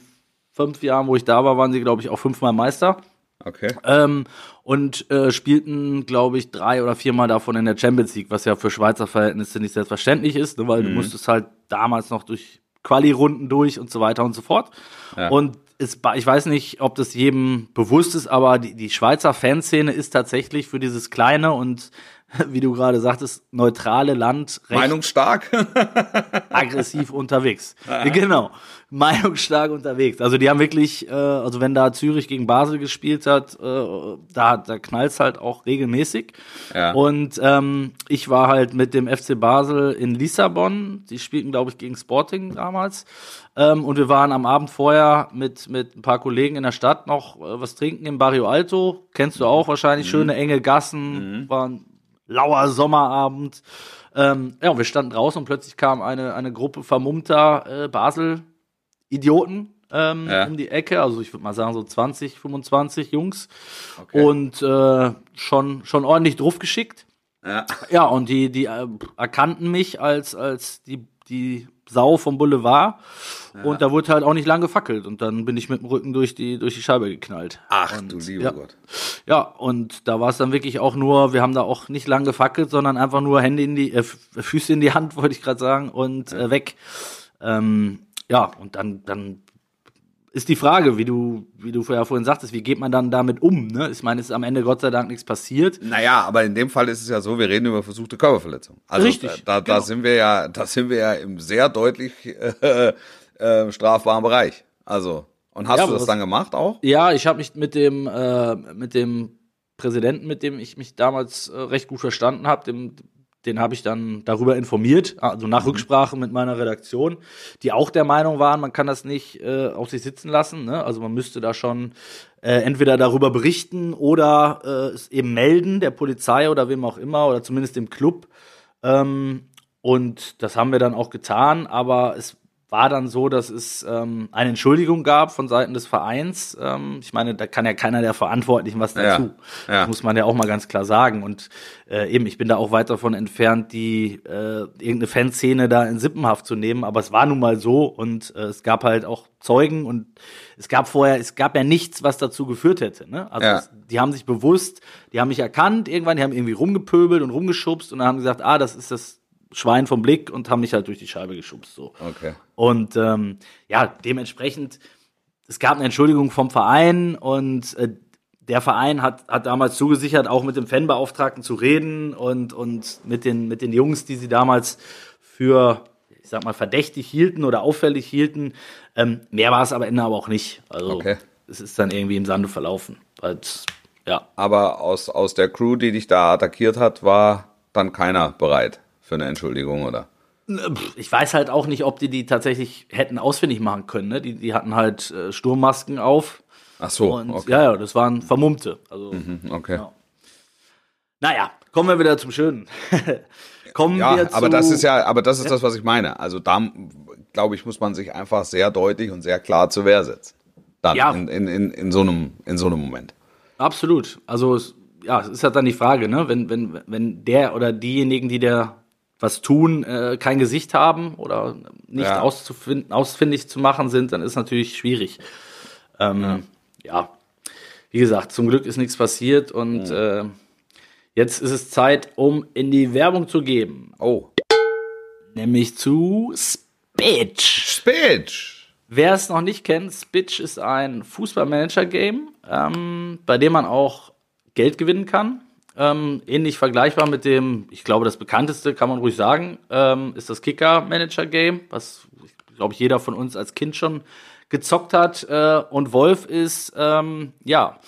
fünf Jahren, wo ich da war, waren sie, glaube ich, auch fünfmal Meister. okay. Ähm, und äh, spielten, glaube ich, drei oder viermal davon in der Champions League, was ja für Schweizer Verhältnisse nicht selbstverständlich ist, ne, weil du musstest halt damals noch durch Quali-Runden durch und so weiter und so fort. Ja. Und es, ich weiß nicht, ob das jedem bewusst ist, aber die, die Schweizer Fanszene ist tatsächlich für dieses kleine und, wie du gerade sagtest, neutrale Land recht Meinungsstark? aggressiv unterwegs. Genau. Meinungsstark unterwegs. Also die haben wirklich, äh, also wenn da Zürich gegen Basel gespielt hat, äh, da, da knallt's halt auch regelmäßig. Ja. Und ähm, ich war halt mit dem FC Basel in Lissabon. Die spielten, glaube ich, gegen Sporting damals. Ähm, und wir waren am Abend vorher mit, mit ein paar Kollegen in der Stadt noch äh, was trinken im Barrio Alto. Kennst du auch wahrscheinlich. Schöne enge Gassen. War ein lauer Sommerabend. Ähm, ja, und wir standen draußen und plötzlich kam eine, eine Gruppe vermummter äh, Basel-Idioten ähm, Ja. um die Ecke. Also ich würde mal sagen so 20, 25 Jungs. Und äh, schon, schon ordentlich drauf geschickt. ja. Ja, und die, die äh, erkannten mich als, als die, die Sau vom Boulevard. Und da wurde halt auch nicht lang gefackelt. Und dann bin ich mit dem Rücken durch die, durch die Scheibe geknallt. Ach und, du lieber ja. Gott. Ja, und da war es dann wirklich auch nur, wir haben da auch nicht lang gefackelt, sondern einfach nur Hände in die, äh, Füße in die Hand, wollte ich gerade sagen, und äh, weg. Ähm, ja, und dann, dann ist die Frage, wie du, wie du vorher vorhin sagtest, wie geht man dann damit um? Ne? Ich meine, es ist am Ende Gott sei Dank nichts passiert. Naja, aber in dem Fall ist es ja so, wir reden über versuchte Körperverletzung. Also Richtig, da, da genau. sind wir ja, da sind wir ja im sehr deutlich äh, äh, strafbaren Bereich. Also, und hast Ja, du das was- dann gemacht auch? Ja, ich habe mich mit dem, äh, mit dem Präsidenten, mit dem ich mich damals äh, recht gut verstanden habe, dem, den habe ich dann darüber informiert, also nach Rücksprache mit meiner Redaktion, die auch der Meinung waren, man kann das nicht äh, auf sich sitzen lassen. Ne? Also man müsste da schon äh, entweder darüber berichten oder äh, es eben melden, der Polizei oder wem auch immer, oder zumindest dem Club. Ähm, und das haben wir dann auch getan, aber es war dann so, dass es ähm, eine Entschuldigung gab von Seiten des Vereins. Ähm, ich meine, da kann ja keiner der Verantwortlichen was Ja, dazu. ja. Das muss man ja auch mal ganz klar sagen. Und äh, eben, ich bin da auch weit davon entfernt, die äh, irgendeine Fanszene da in Sippenhaft zu nehmen. Aber es war nun mal so und äh, es gab halt auch Zeugen und es gab vorher, es gab ja nichts, was dazu geführt hätte. Ne? Also Ja. es, die haben sich bewusst, die haben mich erkannt irgendwann, die haben irgendwie rumgepöbelt und rumgeschubst und dann haben gesagt, ah, das ist das Schwein vom Blick und haben mich halt durch die Scheibe geschubst. So. Okay. Und ähm, ja, dementsprechend, es gab eine Entschuldigung vom Verein und äh, der Verein hat, hat damals zugesichert, auch mit dem Fanbeauftragten zu reden und, und mit, den, mit den Jungs, die sie damals für, ich sag mal, verdächtig hielten oder auffällig hielten. Ähm, mehr war es aber Ende aber auch nicht. Also Okay. es ist dann irgendwie im Sande verlaufen. Weil, ja, Aber aus, aus der Crew, die dich da attackiert hat, war dann keiner bereit für eine Entschuldigung, oder? ich weiß halt auch nicht, ob die die tatsächlich hätten ausfindig machen können. Ne? Die, die hatten halt äh, Sturmmasken auf. Ach so, Und okay. ja, ja, das waren Vermummte. Also, Mhm, okay. ja. naja, kommen wir wieder zum Schönen. kommen wir Ja, zu. aber das ist ja, aber das ist das, was ich meine. Also da, glaube ich, muss man sich einfach sehr deutlich und sehr klar zur Wehr setzen. Dann Ja. in, in, in, in, so einem, in so einem Moment. Absolut. Also es, ja, es ist halt dann die Frage, ne? Wenn, wenn, wenn der oder diejenigen, die der was tun, äh, kein Gesicht haben oder nicht Ja. auszufinden, ausfindig zu machen sind, dann ist natürlich schwierig. Ähm, ja. wie gesagt, zum Glück ist nichts passiert und äh, jetzt ist es Zeit, um in die Werbung zu geben, Oh. nämlich zu Spitch. Spitch. Wer es noch nicht kennt, Spitch ist ein Fußballmanager-Game, ähm, bei dem man auch Geld gewinnen kann. Ähm, ähnlich vergleichbar mit dem, ich glaube, das bekannteste, kann man ruhig sagen, ähm, ist das Kicker-Manager-Game, was, glaube ich, jeder von uns als Kind schon gezockt hat. Äh, und Wolf ist, ähm, ja,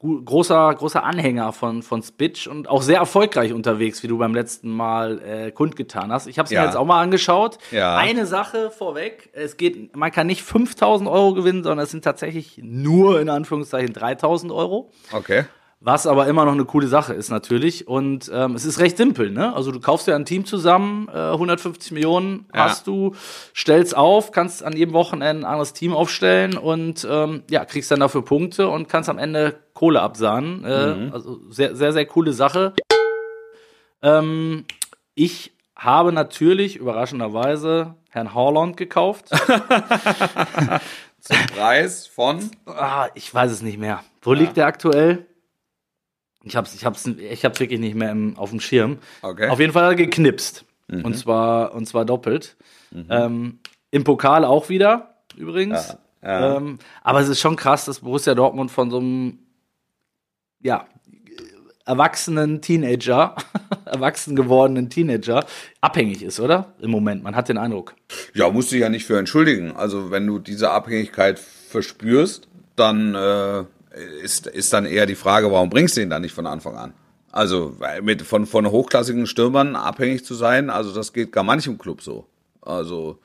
großer, großer Anhänger von, von Spitch und auch sehr erfolgreich unterwegs, wie du beim letzten Mal äh, kundgetan hast. Ich habe es Ja. mir jetzt auch mal angeschaut. Ja. Eine Sache vorweg, es geht, man kann nicht 5000 Euro gewinnen, sondern es sind tatsächlich nur in Anführungszeichen 3000 Euro. Okay. Was aber immer noch eine coole Sache ist natürlich. Und ähm, es ist recht simpel, ne? Also du kaufst dir ein Team zusammen, äh, 150 Millionen Ja. hast du, stellst auf, kannst an jedem Wochenende ein anderes Team aufstellen und ähm, ja, kriegst dann dafür Punkte und kannst am Ende Kohle absahnen. Äh, Mhm. Also sehr, sehr, sehr coole Sache. Ähm, ich habe natürlich überraschenderweise Herrn Horland gekauft. Zum Preis von. Ah, ich weiß es nicht mehr. Wo liegt der aktuell? Ich hab's, ich hab's, ich hab's wirklich nicht mehr im, auf dem Schirm. Okay. Auf jeden Fall hat er geknipst. Und zwar, und zwar doppelt. Ähm, Im Pokal auch wieder, übrigens. Ja, ja. Ähm, aber es ist schon krass, dass Borussia Dortmund von so einem, ja, erwachsenen Teenager, erwachsen gewordenen Teenager abhängig ist, oder? Im Moment, man hat den Eindruck. Ja, musst du dich ja nicht für entschuldigen. Also wenn du diese Abhängigkeit verspürst, dann äh, ist, ist dann eher die Frage, warum bringst du ihn dann nicht von Anfang an? Also mit von, von hochklassigen Stürmern abhängig zu sein, also das geht gar manchem Club so. Also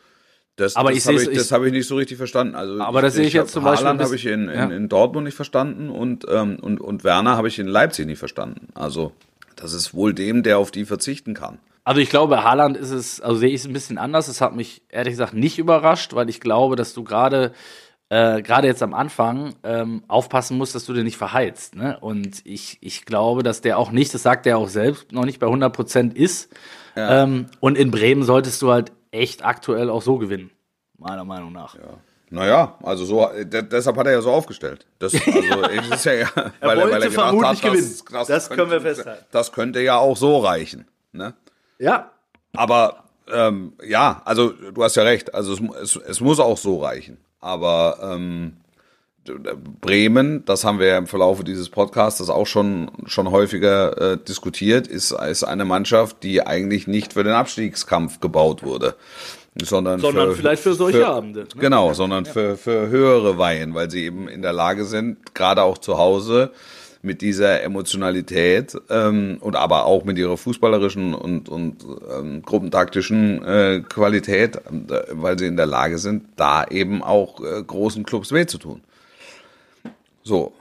das, Aber das habe ich, ich- hab ich nicht so richtig verstanden. Also Aber das sehe ich jetzt zum Beispiel habe ich in, in, ja. in Dortmund nicht verstanden und, ähm, und, und Werner habe ich in Leipzig nicht verstanden. Also das ist wohl dem, der auf die verzichten kann. Also ich glaube, Haaland ist es, also sehe ich es ein bisschen anders. Es hat mich ehrlich gesagt nicht überrascht, weil ich glaube, dass du gerade äh, gerade jetzt am Anfang ähm, aufpassen musst, dass du dir nicht verheizt. Ne? Und ich, ich glaube, dass der auch nicht, das sagt er auch selbst, noch nicht bei 100 Prozent ist. Ähm, und in Bremen solltest du halt echt aktuell auch so gewinnen, meiner Meinung nach. Naja, also so, de deshalb hat er ja so aufgestellt. Das, also, es ist ja, ja, weil, wollte weil er vermutlich hat, gewinnen. das, Das können wir festhalten. Das könnte ja auch so reichen. Ne? Ja, Aber ähm, ja, also du hast ja recht. Also es, es, es muss auch so reichen. Aber ähm, Bremen, das haben wir ja im Verlaufe dieses Podcasts auch schon schon häufiger äh, diskutiert, ist, ist eine Mannschaft, die eigentlich nicht für den Abstiegskampf gebaut wurde, sondern, Sondern vielleicht für solche Abende, ne? Genau, sondern Für, für höhere Weihen, weil sie eben in der Lage sind, gerade auch zu Hause mit dieser Emotionalität ähm, und aber auch mit ihrer fußballerischen und, und ähm, gruppentaktischen äh, Qualität, da- weil sie in der Lage sind, da eben auch äh, großen Clubs weh zu tun. So.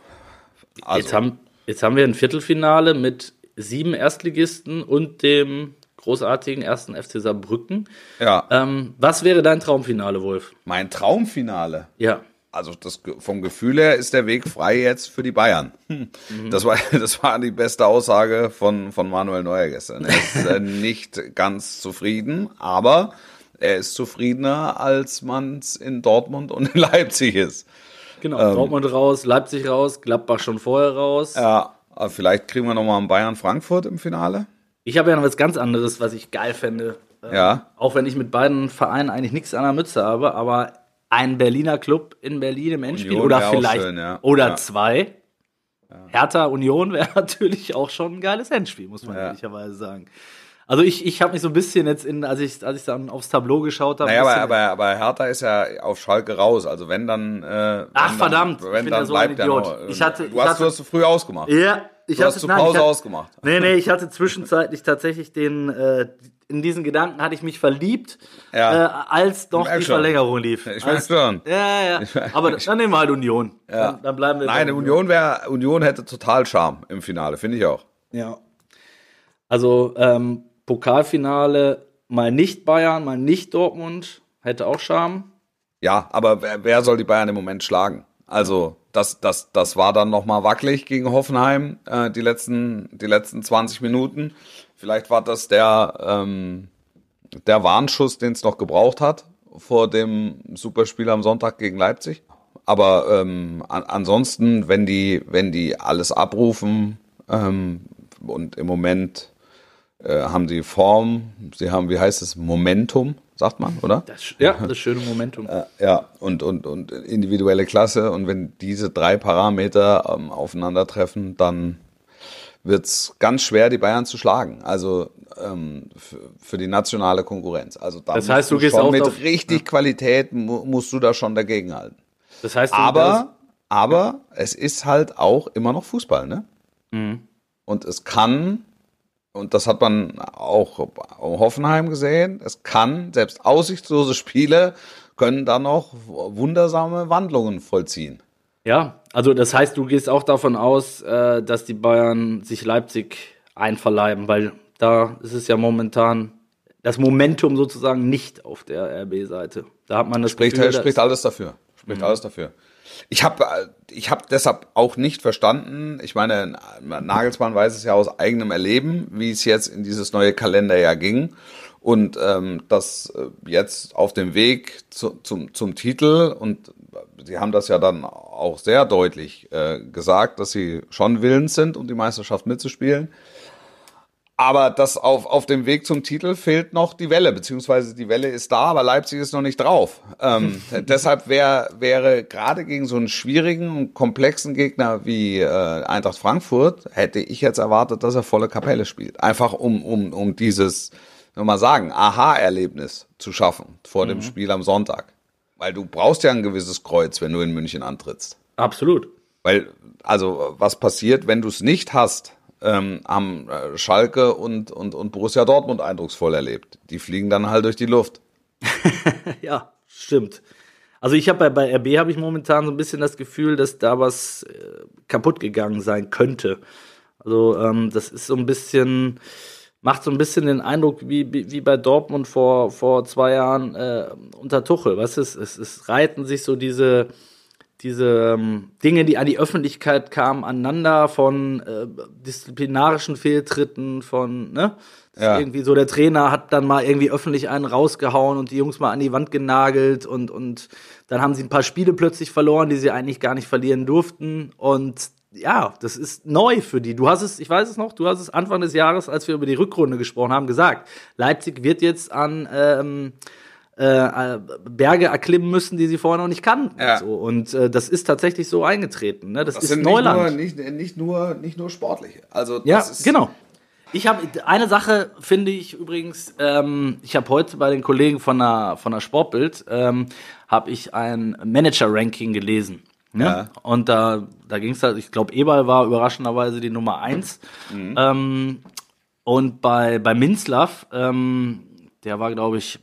Also, jetzt, haben, jetzt haben wir ein Viertelfinale mit sieben Erstligisten und dem großartigen ersten FC Saarbrücken. ja, Ähm, was wäre dein Traumfinale, Wolf? mein Traumfinale. Ja. Also das, vom Gefühl her ist der Weg frei jetzt für die Bayern. Das, war, das war die beste Aussage von, von Manuel Neuer gestern. Er ist äh, nicht ganz zufrieden, aber er ist zufriedener, als man es in Dortmund und in Leipzig ist. Genau. Dortmund raus, Leipzig raus, Gladbach schon vorher raus. Ja, vielleicht kriegen wir nochmal einen Bayern-Frankfurt im Finale. Ich habe ja noch was ganz anderes, was ich geil fände. Ähm, Ja. Auch wenn ich mit beiden Vereinen eigentlich nichts an der Mütze habe, aber ein Berliner Club in Berlin im Endspiel Union oder vielleicht schön, ja. oder Ja. zwei. Hertha Union wäre natürlich auch schon ein geiles Endspiel, muss man Ja. ehrlicherweise sagen. Also ich, ich habe mich so ein bisschen jetzt in, als ich, als ich dann aufs Tableau geschaut habe. Naja, ein aber, aber, aber Hertha ist ja auf Schalke raus. Also wenn dann. Äh, wenn Ach, dann, verdammt, ich Wenn bin dann ja so ein bleibt er Idiot. noch. Ich hatte- du, ich hast, hatte- du hast zu früh ausgemacht. Ja, ich hast nein, ich Pause hatte- ausgemacht. Nee, nee, ich hatte zwischenzeitlich tatsächlich den, äh, in diesen Gedanken hatte ich mich verliebt, Ja. äh, als noch merk die schon. Verlängerung lief. Ich als, schon. Ja, ja, ja. Aber dann nehmen wir halt Union. Ja. Dann, dann bleiben wir Nein, Union wäre, Union hätte total Charme im Finale, finde ich auch. Ja. Also, ähm, Pokalfinale mal nicht Bayern, mal nicht Dortmund, hätte auch Charme. Ja, aber wer, wer soll die Bayern im Moment schlagen? Also, das, das, das war dann nochmal wackelig gegen Hoffenheim, äh, die, letzten, die letzten 20 Minuten. Vielleicht war das der, ähm, der Warnschuss, den es noch gebraucht hat vor dem Superspiel am Sonntag gegen Leipzig. Aber ähm, an, ansonsten, wenn die, wenn die alles abrufen ähm, und im Moment äh, haben sie Form, sie haben, wie heißt es, Momentum, sagt man, oder? Das, ja, das schöne Momentum. Äh, ja, und, und, und individuelle Klasse. Und wenn diese drei Parameter ähm, aufeinandertreffen, dann wird's ganz schwer, die Bayern zu schlagen. Also ähm, für, die nationale Konkurrenz. Also da Das heißt, du gehst schon auch mit auf- richtig Qualität mu musst du da schon dagegenhalten. Das heißt, Aber, aber es ist halt auch immer noch Fußball, ne? Mhm. Und es kann, und das hat man auch in Hoffenheim gesehen, es kann, selbst aussichtslose Spiele können da noch wundersame Wandlungen vollziehen. Ja, also das heißt, du gehst auch davon aus, äh, dass die Bayern sich Leipzig einverleiben, weil da ist es ja momentan das Momentum sozusagen nicht auf der RB-Seite. Da hat man das Spricht, Gefühl, spricht alles dafür. Spricht alles dafür. Ich habe ich hab deshalb auch nicht verstanden, ich meine, Nagelsmann weiß es ja aus eigenem Erleben, wie es jetzt in dieses neue Kalenderjahr ging. Und ähm, das äh, jetzt auf dem Weg zu, zum, zum Titel, und sie haben das ja dann auch sehr deutlich äh, gesagt, dass sie schon willens sind, um die Meisterschaft mitzuspielen. Aber das auf, auf dem Weg zum Titel fehlt noch die Welle, beziehungsweise die Welle ist da, aber Leipzig ist noch nicht drauf. Ähm, deshalb wär, wäre gerade gegen so einen schwierigen und komplexen Gegner wie äh, Eintracht Frankfurt, hätte ich jetzt erwartet, dass er volle Kapelle spielt. Einfach um, um, um dieses, wenn mal sagen, Aha-Erlebnis zu schaffen vor dem Spiel am Sonntag. Weil du brauchst ja ein gewisses Kreuz, wenn du in München antrittst. Absolut. Weil, also, was passiert, wenn du es nicht hast, ähm, haben äh, Schalke und, und, und Borussia Dortmund eindrucksvoll erlebt. Die fliegen dann halt durch die Luft. Ja, stimmt. Also ich habe bei, bei RB habe ich momentan so ein bisschen das Gefühl, dass da was äh, kaputt gegangen sein könnte. Also ähm, das ist so ein bisschen, macht so ein bisschen den Eindruck wie, wie, wie bei Dortmund vor, vor zwei Jahren äh, unter Tuchel. Was ist, es, es reiten sich so diese, diese ähm, Dinge, die an die Öffentlichkeit kamen, aneinander von äh, disziplinarischen Fehltritten, von, ne? Ja. Irgendwie so, der Trainer hat dann mal irgendwie öffentlich einen rausgehauen und die Jungs mal an die Wand genagelt und, und dann haben sie ein paar Spiele plötzlich verloren, die sie eigentlich gar nicht verlieren durften. Und ja, das ist neu für die. Du hast es, ich weiß es noch, du hast es Anfang des Jahres, als wir über die Rückrunde gesprochen haben, gesagt. Leipzig wird jetzt an ähm, äh, Berge erklimmen müssen, die sie vorher noch nicht kannten. Ja. So, und äh, das ist tatsächlich so eingetreten. Ne? Das, Das ist sind Neuland. Nicht nur, nicht, nicht, nur, nicht nur sportliche. Also, Ja, ist, genau. Ich habe eine Sache finde ich übrigens. Ähm, ich habe heute bei den Kollegen von der von der Sportbild ähm, habe ich ein Manager-Ranking gelesen. Ne? Ja. Und da da ging es halt. Ich glaube, Eberl war überraschenderweise die Nummer eins. Ähm, und bei bei Minzlaff, ähm, der war glaube ich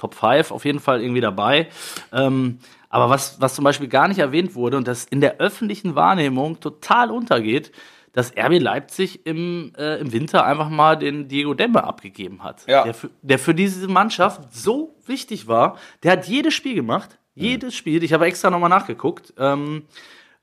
Top 5 auf jeden Fall irgendwie dabei. Ähm, aber was, was zum Beispiel gar nicht erwähnt wurde und das in der öffentlichen Wahrnehmung total untergeht, dass RB Leipzig im, äh, im Winter einfach mal den Diego Demme abgegeben hat. Ja. Der, für, der für diese Mannschaft so wichtig war. Der hat jedes Spiel gemacht. Jedes Spiel. Ich habe extra nochmal nachgeguckt. Ähm,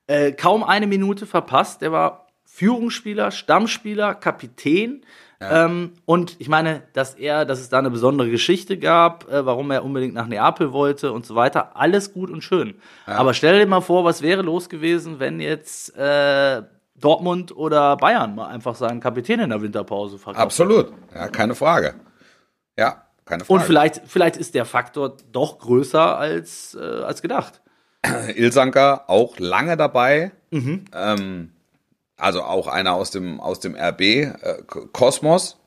äh, kaum eine Minute verpasst. Der war Führungsspieler, Stammspieler, Kapitän. Ähm, und ich meine, dass er, dass es da eine besondere Geschichte gab, äh, warum er unbedingt nach Neapel wollte und so weiter, alles gut und schön. Aber stell dir mal vor, was wäre los gewesen, wenn jetzt äh, Dortmund oder Bayern mal einfach seinen Kapitän in der Winterpause verkauft. Absolut. Ja, keine Frage. Ja, keine Frage. Und vielleicht, vielleicht ist der Faktor doch größer als, äh, als gedacht. Ilsanker auch lange dabei. Ähm, also auch einer aus dem, aus dem RB äh, Kosmos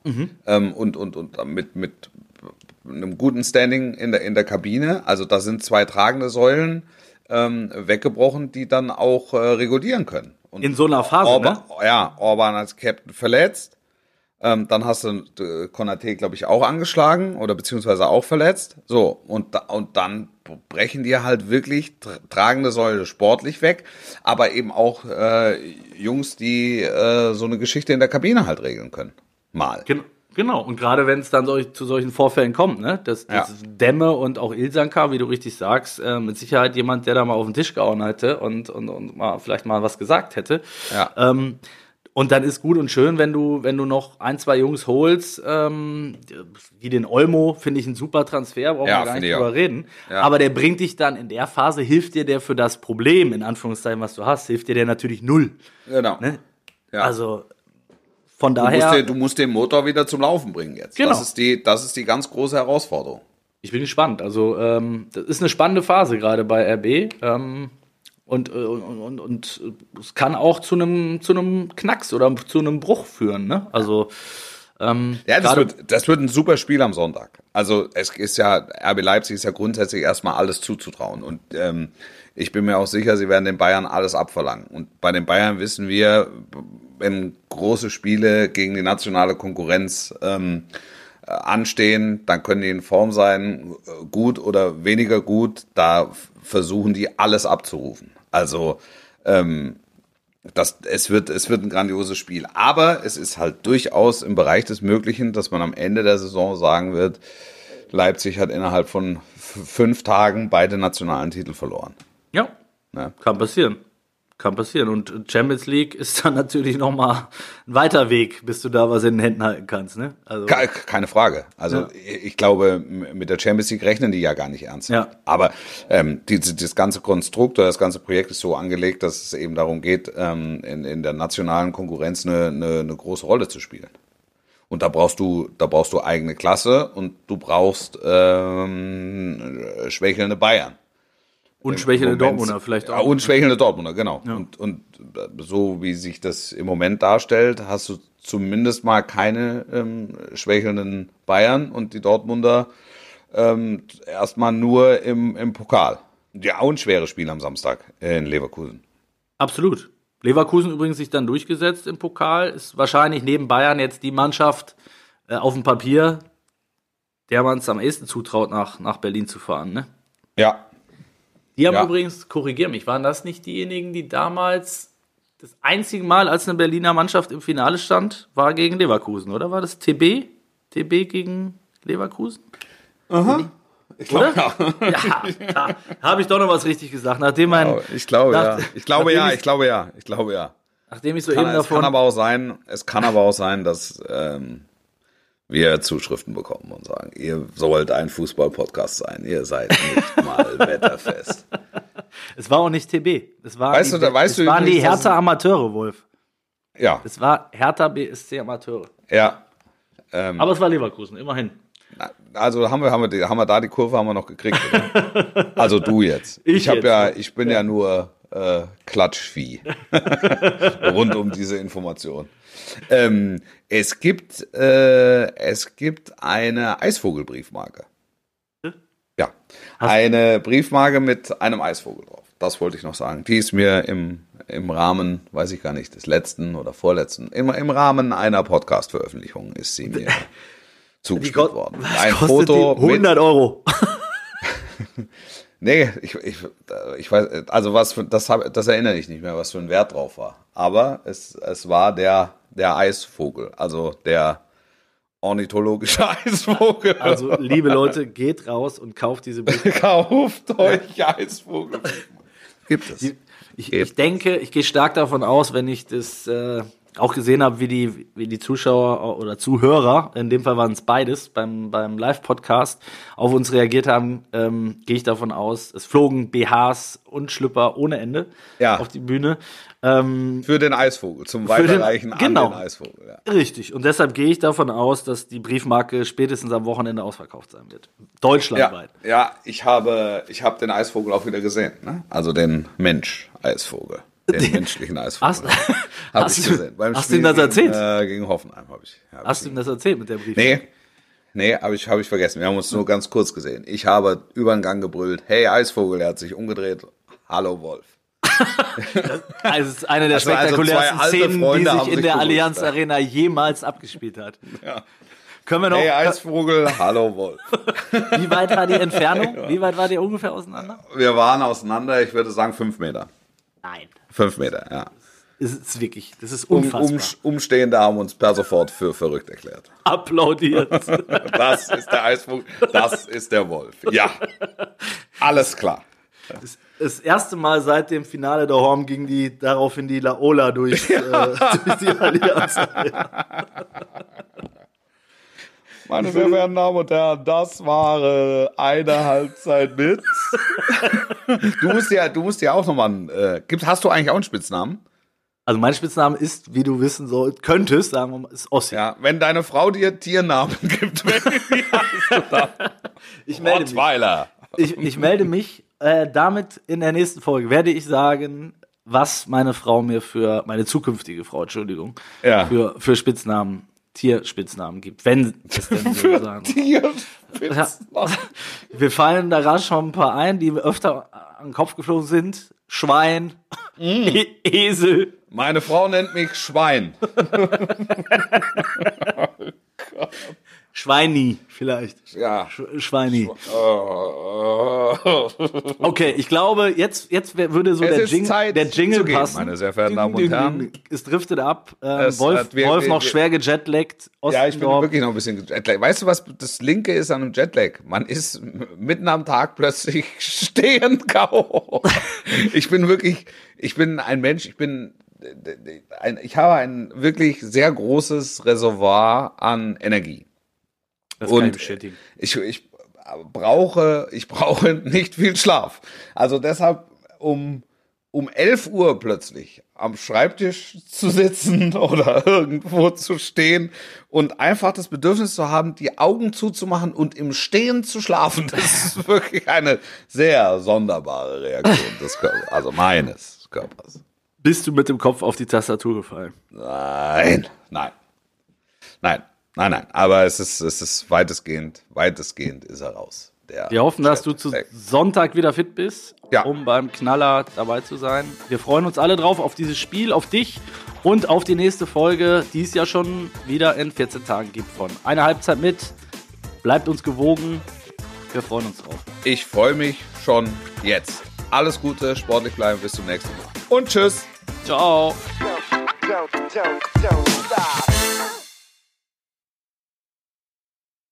ähm, und, und, und mit, mit einem guten Standing in der, in der Kabine. Also da sind zwei tragende Säulen ähm, weggebrochen, die dann auch äh, regulieren können. Und In so einer Phase, Orban, ne? Ja, Orban als Captain verletzt. Ähm, dann hast du äh, Konate, glaube ich, auch angeschlagen oder beziehungsweise auch verletzt. So, und, da, und dann brechen dir halt wirklich tr tragende Säule sportlich weg, aber eben auch äh, Jungs, die äh, so eine Geschichte in der Kabine halt regeln können. Mal. Gen Genau, und gerade wenn es dann solch, zu solchen Vorfällen kommt, ne, dass, Ja. dass Dämme und auch Ilsanka, wie du richtig sagst, äh, mit Sicherheit jemand, der da mal auf den Tisch gehauen hätte und, und, und mal vielleicht mal was gesagt hätte. Ja. Ähm, und dann ist gut und schön, wenn du, wenn du noch ein, zwei Jungs holst, ähm, wie den Olmo, finde ich ein super Transfer, brauchen Ja, wir gar nicht ich drüber auch. reden. Ja. Aber der bringt dich dann in der Phase, hilft dir der für das Problem, in Anführungszeichen, was du hast, hilft dir der natürlich null. Genau. Ne? Ja. Also von du, musst daher. den, du musst den Motor wieder zum Laufen bringen jetzt. Genau. Das ist die, das ist die ganz große Herausforderung. Ich bin gespannt. Also, ähm, das ist eine spannende Phase gerade bei RB. Ähm, und, äh, und, und, und es kann auch zu einem zu einem Knacks oder zu einem Bruch führen. Ne? Also, ähm, Ja, das wird, das wird ein super Spiel am Sonntag. Also es ist ja, RB Leipzig ist ja grundsätzlich erstmal alles zuzutrauen. Und ähm, ich bin mir auch sicher, sie werden den Bayern alles abverlangen. Und bei den Bayern wissen wir, wenn große Spiele gegen die nationale Konkurrenz ähm, äh, anstehen, dann können die in Form sein, äh, gut oder weniger gut. Da versuchen die alles abzurufen. Also ähm, das, es, wird, es wird ein grandioses Spiel. Aber es ist halt durchaus im Bereich des Möglichen, dass man am Ende der Saison sagen wird, Leipzig hat innerhalb von fünf Tagen beide nationalen Titel verloren. ja, Ja. kann passieren. Kann passieren. Und Champions League ist dann natürlich noch mal ein weiter Weg, bis du da was in den Händen halten kannst. Ne? Also, Ke- Keine Frage. Also Ja. ich glaube, mit der Champions League rechnen die ja gar nicht ernst. Ja. Aber ähm, diese, das ganze Konstrukt oder das ganze Projekt ist so angelegt, dass es eben darum geht, ähm, in, in der nationalen Konkurrenz eine, eine, eine große Rolle zu spielen. Und da brauchst du, da brauchst du eigene Klasse und du brauchst ähm, schwächelnde Bayern. Und schwächelnde Dortmunder vielleicht Ja, auch. und schwächelnde Dortmunder, genau. Und, und so wie sich das im Moment darstellt, hast du zumindest mal keine ähm, schwächelnden Bayern und die Dortmunder ähm, erstmal nur im, im Pokal. Ja, auch ein schweres Spiel am Samstag in Leverkusen. Absolut. Leverkusen übrigens sich dann durchgesetzt im Pokal, ist wahrscheinlich neben Bayern jetzt die Mannschaft äh, auf dem Papier, der man es am ehesten zutraut, nach, nach Berlin zu fahren. Ne? Ja, Die haben Ja. übrigens, korrigier mich, waren das nicht diejenigen, die damals das einzige Mal, als eine Berliner Mannschaft im Finale stand, war gegen Leverkusen, oder? War das TB? TB gegen Leverkusen? ich glaube, Ja, da habe ich doch noch was richtig gesagt. Nachdem, mein, ich glaube ja. Nach- Ich glaube ja, ich- ich glaube ja. Ich glaube ja. nachdem ich so Kann, eben es kann davon... aber auch sein, es kann aber auch sein, dass ähm, wir Zuschriften bekommen und sagen, ihr sollt ein Fußball-Podcast sein, ihr seid nicht mal wetterfest. Es war auch nicht TB. Es war Weißt die, du, da- weißt es du waren die Hertha Amateure, Wolf. Ja, Es war Hertha BSC Amateure. ja. Aber es war Leverkusen, immerhin. Also haben wir, haben wir, haben wir da die Kurve haben wir noch gekriegt. Also du jetzt. Ich Ich, hab jetzt. ja, ich bin ja, nur äh, Klatschvieh rund um diese Information. Ähm, es gibt, äh, es gibt eine Eisvogelbriefmarke. Ja, eine Briefmarke mit einem Eisvogel drauf. Das wollte ich noch sagen. Die ist mir im, im Rahmen, weiß ich gar nicht, des letzten oder vorletzten, im, im Rahmen einer Podcast-Veröffentlichung ist sie mir zugestellt worden. Ein Foto die? 100 Euro. Nee, ich, ich, ich weiß, also was für, das, hab, das erinnere ich nicht mehr, was für ein Wert drauf war. Aber es, es war der, der Eisvogel, also der ornithologische Eisvogel. Also, liebe Leute, geht raus und kauft diese Briefe. kauft euch Eisvogel. Gibt es. Ich, ich denke, ich gehe stark davon aus, wenn ich das äh, auch gesehen habe, wie die, wie die Zuschauer oder Zuhörer, in dem Fall waren es beides, beim, beim Live-Podcast auf uns reagiert haben, ähm, gehe ich davon aus, es flogen BHs und Schlüpper ohne Ende Ja. auf die Bühne. Ähm, Für den Eisvogel, zum den- Weiterreichen genau. an den Eisvogel. Ja. richtig. Und deshalb gehe ich davon aus, dass die Briefmarke spätestens am Wochenende ausverkauft sein wird. Deutschlandweit. Ja, ja, ich habe, ich habe den Eisvogel auch wieder gesehen. Ne? Also den Mensch-Eisvogel. Den, menschlichen Eisvogel. Hast- ich du- gesehen. Beim hast du ihm das erzählt? Gegen, äh, gegen Hoffenheim habe ich. Hab Hast ich du ihm das erzählt mit der Briefmarke? Nee. Nee, habe ich, hab ich vergessen. Wir haben uns nur ganz kurz gesehen. Ich habe über den Gang gebrüllt, hey Eisvogel, er hat sich umgedreht. Hallo Wolf. Also es ist eine der Also- also spektakulärsten alte Szenen, Freunde die sich in sich der Allianz ja. Arena jemals abgespielt hat. Ja. Können wir noch, Hey Eisvogel, hallo Wolf. wie weit war die Entfernung? Wie weit war die ungefähr auseinander? Wir waren auseinander, ich würde sagen fünf Meter. Nein. Fünf Meter, ja. Es ist wirklich, das ist Um, unfassbar. um, Umstehende haben uns per sofort für verrückt erklärt. Applaudiert. Das ist der Eisvogel, das ist der Wolf. Ja, alles klar. Das erste Mal seit dem Finale der Horm ging die daraufhin die Laola durch, äh, durch die Allianz. Meine sehr verehrten Damen und Herren, das war äh, eine Halbzeit mit. du musst ja, du musst ja auch nochmal einen, äh, gibt, hast du eigentlich auch einen Spitznamen? Also mein Spitzname ist, wie du wissen soll, könntest, sagen wir mal, ist Ossi. Ja, wenn deine Frau dir Tiernamen gibt, wie heißt du dann? ich melde mich. Rottweiler. Ich, ich melde mich äh, damit in der nächsten Folge werde ich sagen, was meine Frau mir für meine zukünftige Frau, Entschuldigung, Ja. für für Spitznamen, Tierspitznamen gibt, wenn es denn so sagen. Tierspitznamen. Wir fallen da gerade schon ein paar ein, die mir öfter an den Kopf geflogen sind. Schwein, e Esel, Meine Frau nennt mich Schwein. Schweini vielleicht. Ja. Sch Schweini. Okay, ich glaube, jetzt, jetzt würde so Es der, ist Jing Zeit der Jingle gehen, passen. meine sehr verehrten Damen und Herren. Es driftet ab. Ähm, Es Wolf, wir- Wolf wir- noch wir- schwer gejetlaggt. Ja, ich bin wirklich noch ein bisschen Jetlag. Weißt du, was das Linke ist an einem Jetlag? Man ist mitten am Tag plötzlich stehen K.O. Ich bin wirklich, ich bin ein Mensch, ich bin, ein, ich habe ein wirklich sehr großes Reservoir an Energie. das Und bestätigen. ich, ich brauche, ich brauche nicht viel Schlaf. Also deshalb um, um 11 Uhr plötzlich am Schreibtisch zu sitzen oder irgendwo zu stehen und einfach das Bedürfnis zu haben, die Augen zuzumachen und im Stehen zu schlafen. Das ist wirklich eine sehr sonderbare Reaktion des Körpers, also meines Körpers. Bist du mit dem Kopf auf die Tastatur gefallen? Nein, nein, nein, nein, nein. Aber es ist, es ist weitestgehend, weitestgehend ist er raus. Der Wir hoffen, dass du zu. Sonntag wieder fit bist, Ja. um beim Knaller dabei zu sein. Wir freuen uns alle drauf auf dieses Spiel, auf dich und auf die nächste Folge, die es ja schon wieder in 14 Tagen gibt von Eine Halbzeit mit. Bleibt uns gewogen. Wir freuen uns drauf. Ich freue mich schon jetzt. Alles Gute, sportlich bleiben, bis zum nächsten Mal. Und tschüss. Ciao.